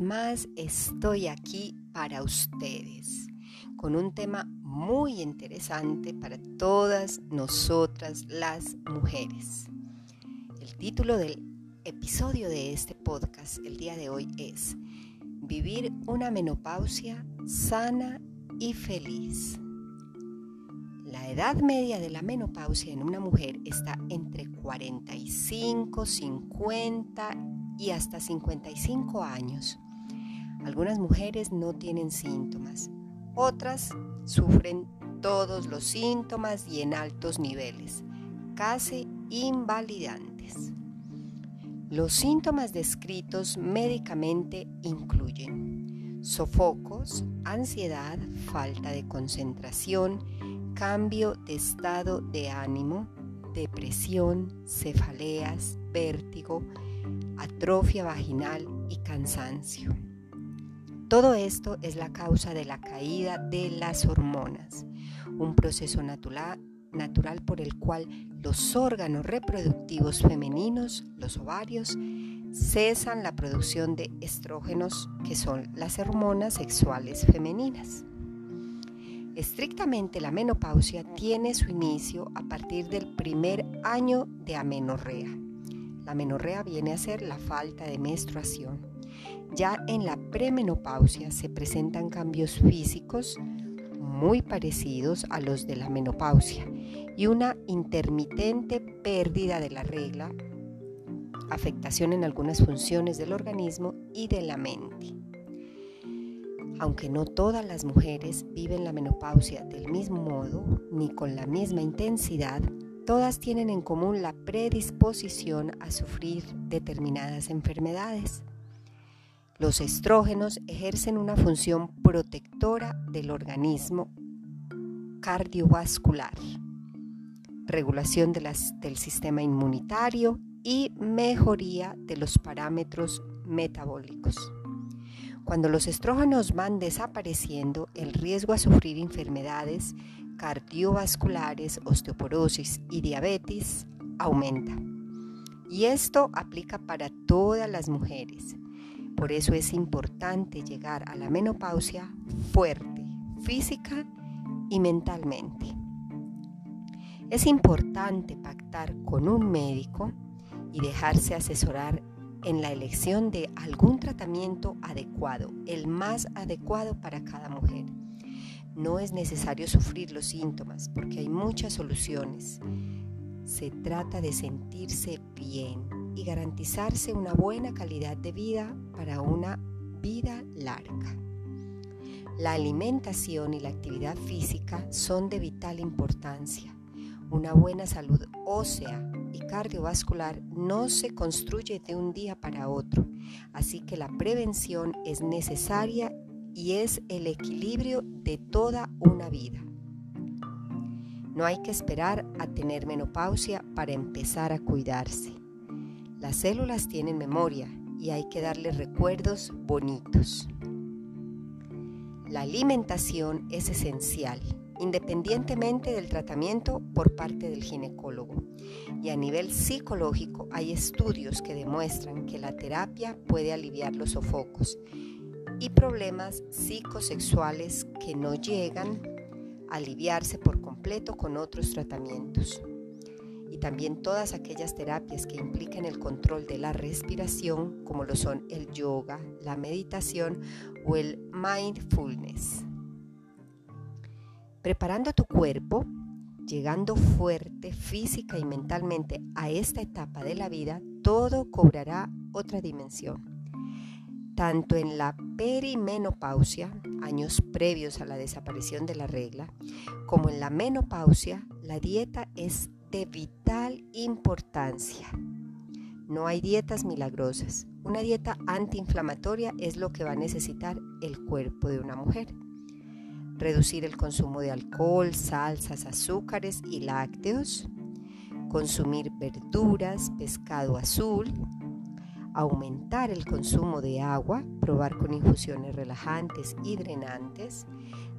Más estoy aquí para ustedes con un tema muy interesante para todas nosotras las mujeres. El título del episodio de este podcast el día de hoy es Vivir una menopausia sana y feliz. La edad media de la menopausia en una mujer está entre 45, 50 y hasta 55 años. Algunas mujeres no tienen síntomas, otras sufren todos los síntomas y en altos niveles, casi invalidantes. Los síntomas descritos médicamente incluyen sofocos, ansiedad, falta de concentración, cambio de estado de ánimo, depresión, cefaleas, vértigo, atrofia vaginal y cansancio. Todo esto es la causa de la caída de las hormonas, un proceso natural, por el cual los órganos reproductivos femeninos, los ovarios, cesan la producción de estrógenos, que son las hormonas sexuales femeninas. Estrictamente la menopausia tiene su inicio a partir del primer año de amenorrea la menorrea viene a ser la falta de menstruación. Ya en la premenopausia se presentan cambios físicos muy parecidos a los de la menopausia y una intermitente pérdida de la regla, afectación en algunas funciones del organismo y de la mente. Aunque no todas las mujeres viven la menopausia del mismo modo ni con la misma intensidad, Todas tienen en común la predisposición a sufrir determinadas enfermedades. Los estrógenos ejercen una función protectora del organismo cardiovascular, regulación del sistema inmunitario y mejoría de los parámetros metabólicos. Cuando los estrógenos van desapareciendo, el riesgo a sufrir enfermedades cardiovasculares, osteoporosis y diabetes aumenta. Y esto aplica para todas las mujeres. Por eso es importante llegar a la menopausia fuerte, física y mentalmente. Es importante pactar con un médico y dejarse asesorar en la elección de algún tratamiento adecuado, el más adecuado para cada mujer. No es necesario sufrir los síntomas porque hay muchas soluciones. Se trata de sentirse bien y garantizarse una buena calidad de vida para una vida larga. La alimentación y la actividad física son de vital importancia. Una buena salud ósea y cardiovascular no se construye de un día para otro, así que la prevención es necesaria y es el equilibrio de toda una vida. No hay que esperar a tener menopausia para empezar a cuidarse. Las células tienen memoria y hay que darle recuerdos bonitos. La alimentación es esencial, independientemente del tratamiento por parte del ginecólogo. Y a nivel psicológico hay estudios que demuestran que la terapia puede aliviar los sofocos y problemas psicosexuales que no llegan a aliviarse por completo con otros tratamientos. Y también todas aquellas terapias que impliquen el control de la respiración, como lo son el yoga, la meditación o el mindfulness. Preparando tu cuerpo, llegando fuerte física y mentalmente a esta etapa de la vida, todo cobrará otra dimensión tanto en la perimenopausia, años previos a la desaparición de la regla, como en la menopausia, la dieta es de vital importancia. No hay dietas milagrosas. Una dieta antiinflamatoria es lo que va a necesitar el cuerpo de una mujer. Reducir el consumo de alcohol, salsas, azúcares y lácteos. Consumir verduras, pescado azul. Aumentar el consumo de agua, probar con infusiones relajantes y drenantes.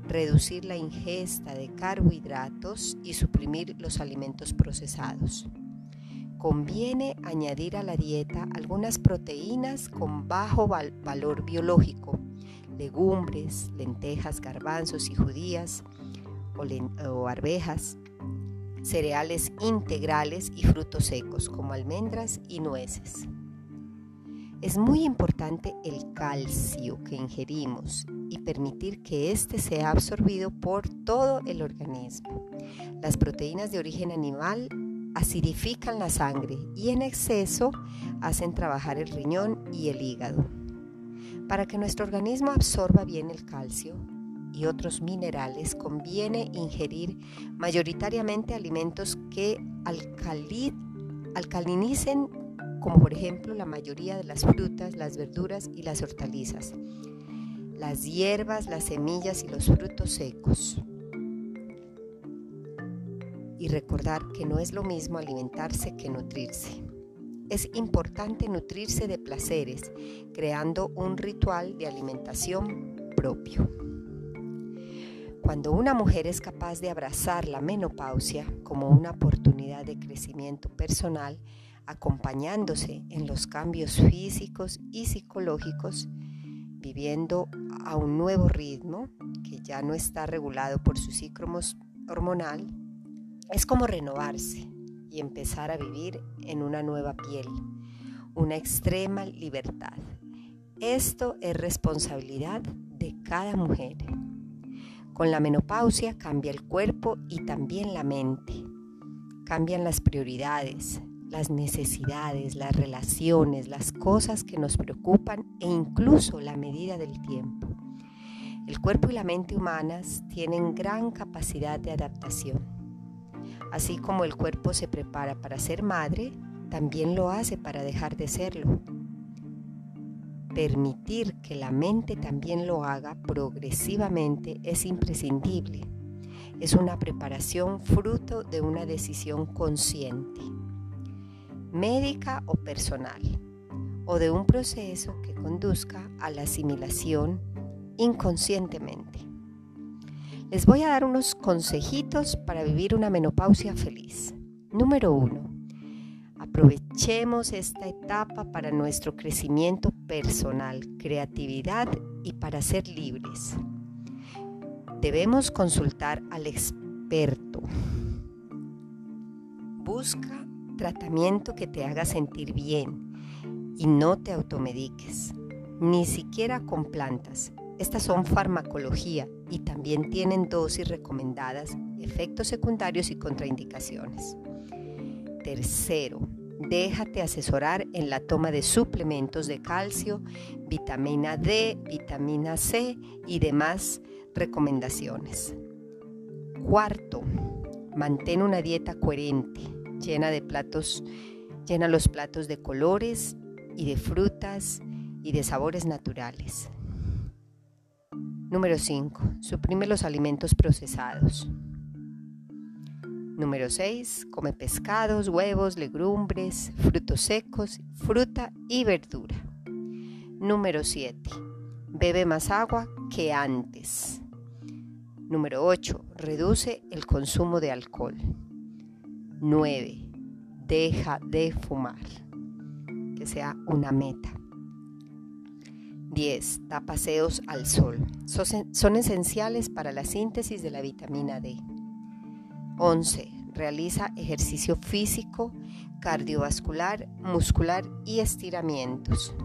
Reducir la ingesta de carbohidratos y suprimir los alimentos procesados conviene añadir a la dieta algunas proteínas con bajo valor biológico, legumbres, lentejas, garbanzos y judías o, o arvejas, cereales integrales y frutos secos como almendras y nueces. Es muy importante el calcio que ingerimos y permitir que éste sea absorbido por todo el organismo. Las proteínas de origen animal acidifican la sangre y en exceso hacen trabajar el riñón y el hígado. Para que nuestro organismo absorba bien el calcio y otros minerales, conviene ingerir mayoritariamente alimentos que alcalinicen, como por ejemplo la mayoría de las frutas, las verduras y las hortalizas, las hierbas, las semillas y los frutos secos y recordar que no es lo mismo alimentarse que nutrirse. Es importante nutrirse de placeres, creando un ritual de alimentación propio. Cuando una mujer es capaz de abrazar la menopausia como una oportunidad de crecimiento personal, acompañándose en los cambios físicos y psicológicos, viviendo a un nuevo ritmo que ya no está regulado por su ciclo hormonal, es como renovarse y empezar a vivir en una nueva piel, una extrema libertad. Esto es responsabilidad de cada mujer. Con la menopausia cambia el cuerpo y también la mente. Cambian las prioridades, las necesidades, las relaciones, las cosas que nos preocupan e incluso la medida del tiempo. El cuerpo y la mente humanas tienen gran capacidad de adaptación Así como el cuerpo se prepara para ser madre, también lo hace para dejar de serlo. Permitir que la mente también lo haga progresivamente es imprescindible. Es una preparación fruto de una decisión consciente, médica o personal, o de un proceso que conduzca a la asimilación inconscientemente. Les voy a dar unos consejitos para vivir una menopausia feliz. Número uno, aprovechemos esta etapa para nuestro crecimiento personal, creatividad y para ser libres. Debemos consultar al experto. Busca tratamiento que te haga sentir bien y no te automediques, ni siquiera con plantas. Estas son farmacología y también tienen dosis recomendadas, efectos secundarios y contraindicaciones. Tercero, déjate asesorar en la toma de suplementos de calcio, vitamina D, vitamina C y demás recomendaciones. Cuarto, mantén una dieta coherente, llena de platos, llena los platos de colores y de frutas y de sabores naturales. Número 5. Suprime los alimentos procesados. Número 6. Come pescados, huevos, legumbres, frutos secos, fruta y verdura. Número 7. Bebe más agua que antes. Número 8. Reduce el consumo de alcohol. 9. Deja de fumar. Que sea una meta. 10. Da paseos al sol. Son esenciales para la síntesis de la vitamina D. 11. Realiza ejercicio físico, cardiovascular, muscular y estiramientos.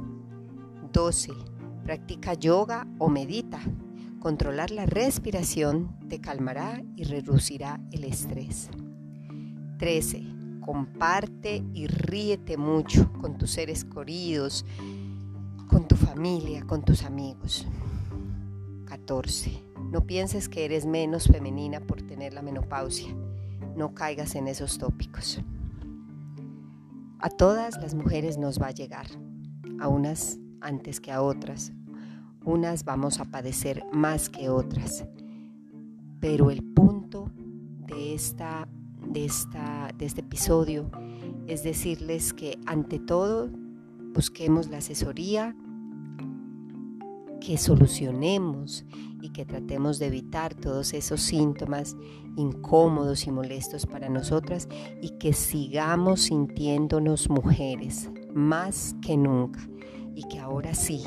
12. Practica yoga o medita. Controlar la respiración te calmará y reducirá el estrés. 13. Comparte y ríete mucho con tus seres queridos, con tu familia, con tus amigos. 14. No pienses que eres menos femenina por tener la menopausia. No caigas en esos tópicos. A todas las mujeres nos va a llegar, a unas antes que a otras. Unas vamos a padecer más que otras. Pero el punto de, esta, de, esta, de este episodio es decirles que ante todo busquemos la asesoría, que solucionemos y que tratemos de evitar todos esos síntomas incómodos y molestos para nosotras y que sigamos sintiéndonos mujeres más que nunca y que ahora sí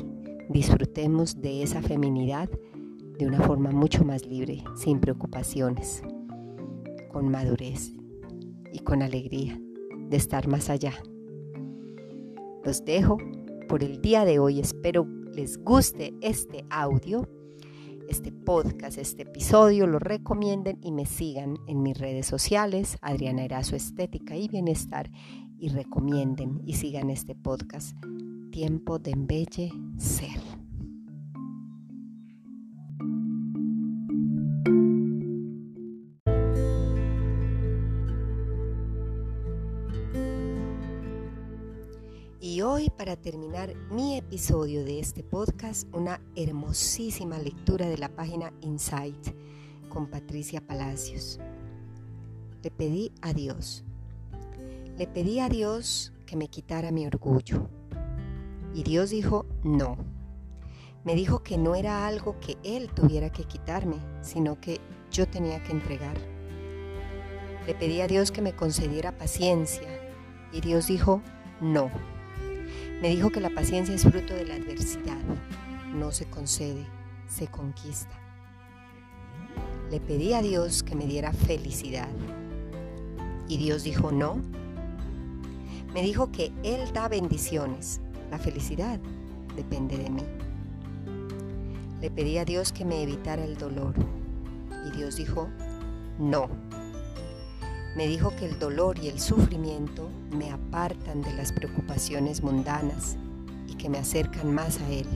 disfrutemos de esa feminidad de una forma mucho más libre, sin preocupaciones, con madurez y con alegría de estar más allá. Los dejo por el día de hoy. Espero les guste este audio, este podcast, este episodio, lo recomienden y me sigan en mis redes sociales, Adriana Erazo Estética y Bienestar, y recomienden y sigan este podcast, Tiempo de Embellecer. Para terminar mi episodio de este podcast, una hermosísima lectura de la página Insight con Patricia Palacios. Le pedí a Dios, le pedí a Dios que me quitara mi orgullo. Y Dios dijo, no. Me dijo que no era algo que Él tuviera que quitarme, sino que yo tenía que entregar. Le pedí a Dios que me concediera paciencia y Dios dijo, no. Me dijo que la paciencia es fruto de la adversidad, no se concede, se conquista. Le pedí a Dios que me diera felicidad y Dios dijo no. Me dijo que Él da bendiciones, la felicidad depende de mí. Le pedí a Dios que me evitara el dolor y Dios dijo no. Me dijo que el dolor y el sufrimiento me apartan de las preocupaciones mundanas y que me acercan más a Él.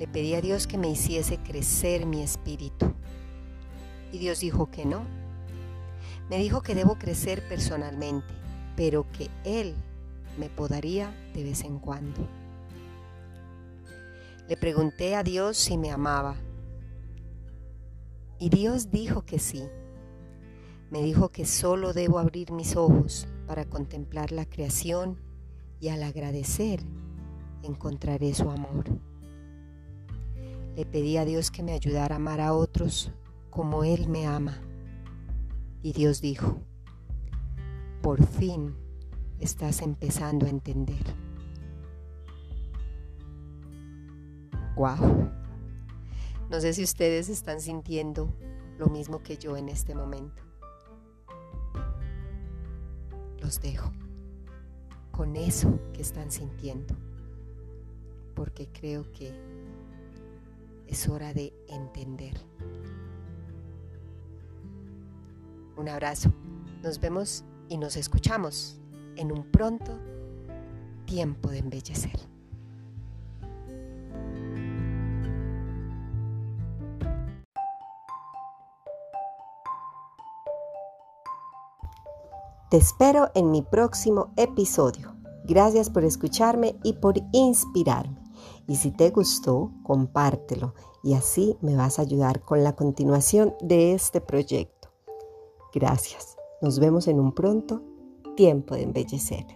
Le pedí a Dios que me hiciese crecer mi espíritu y Dios dijo que no. Me dijo que debo crecer personalmente, pero que Él me podaría de vez en cuando. Le pregunté a Dios si me amaba y Dios dijo que sí. Me dijo que solo debo abrir mis ojos para contemplar la creación y al agradecer encontraré su amor. Le pedí a Dios que me ayudara a amar a otros como Él me ama. Y Dios dijo, por fin estás empezando a entender. Wow. No sé si ustedes están sintiendo lo mismo que yo en este momento los dejo con eso que están sintiendo, porque creo que es hora de entender. Un abrazo, nos vemos y nos escuchamos en un pronto tiempo de embellecer. Te espero en mi próximo episodio. Gracias por escucharme y por inspirarme. Y si te gustó, compártelo y así me vas a ayudar con la continuación de este proyecto. Gracias. Nos vemos en un pronto tiempo de embellecer.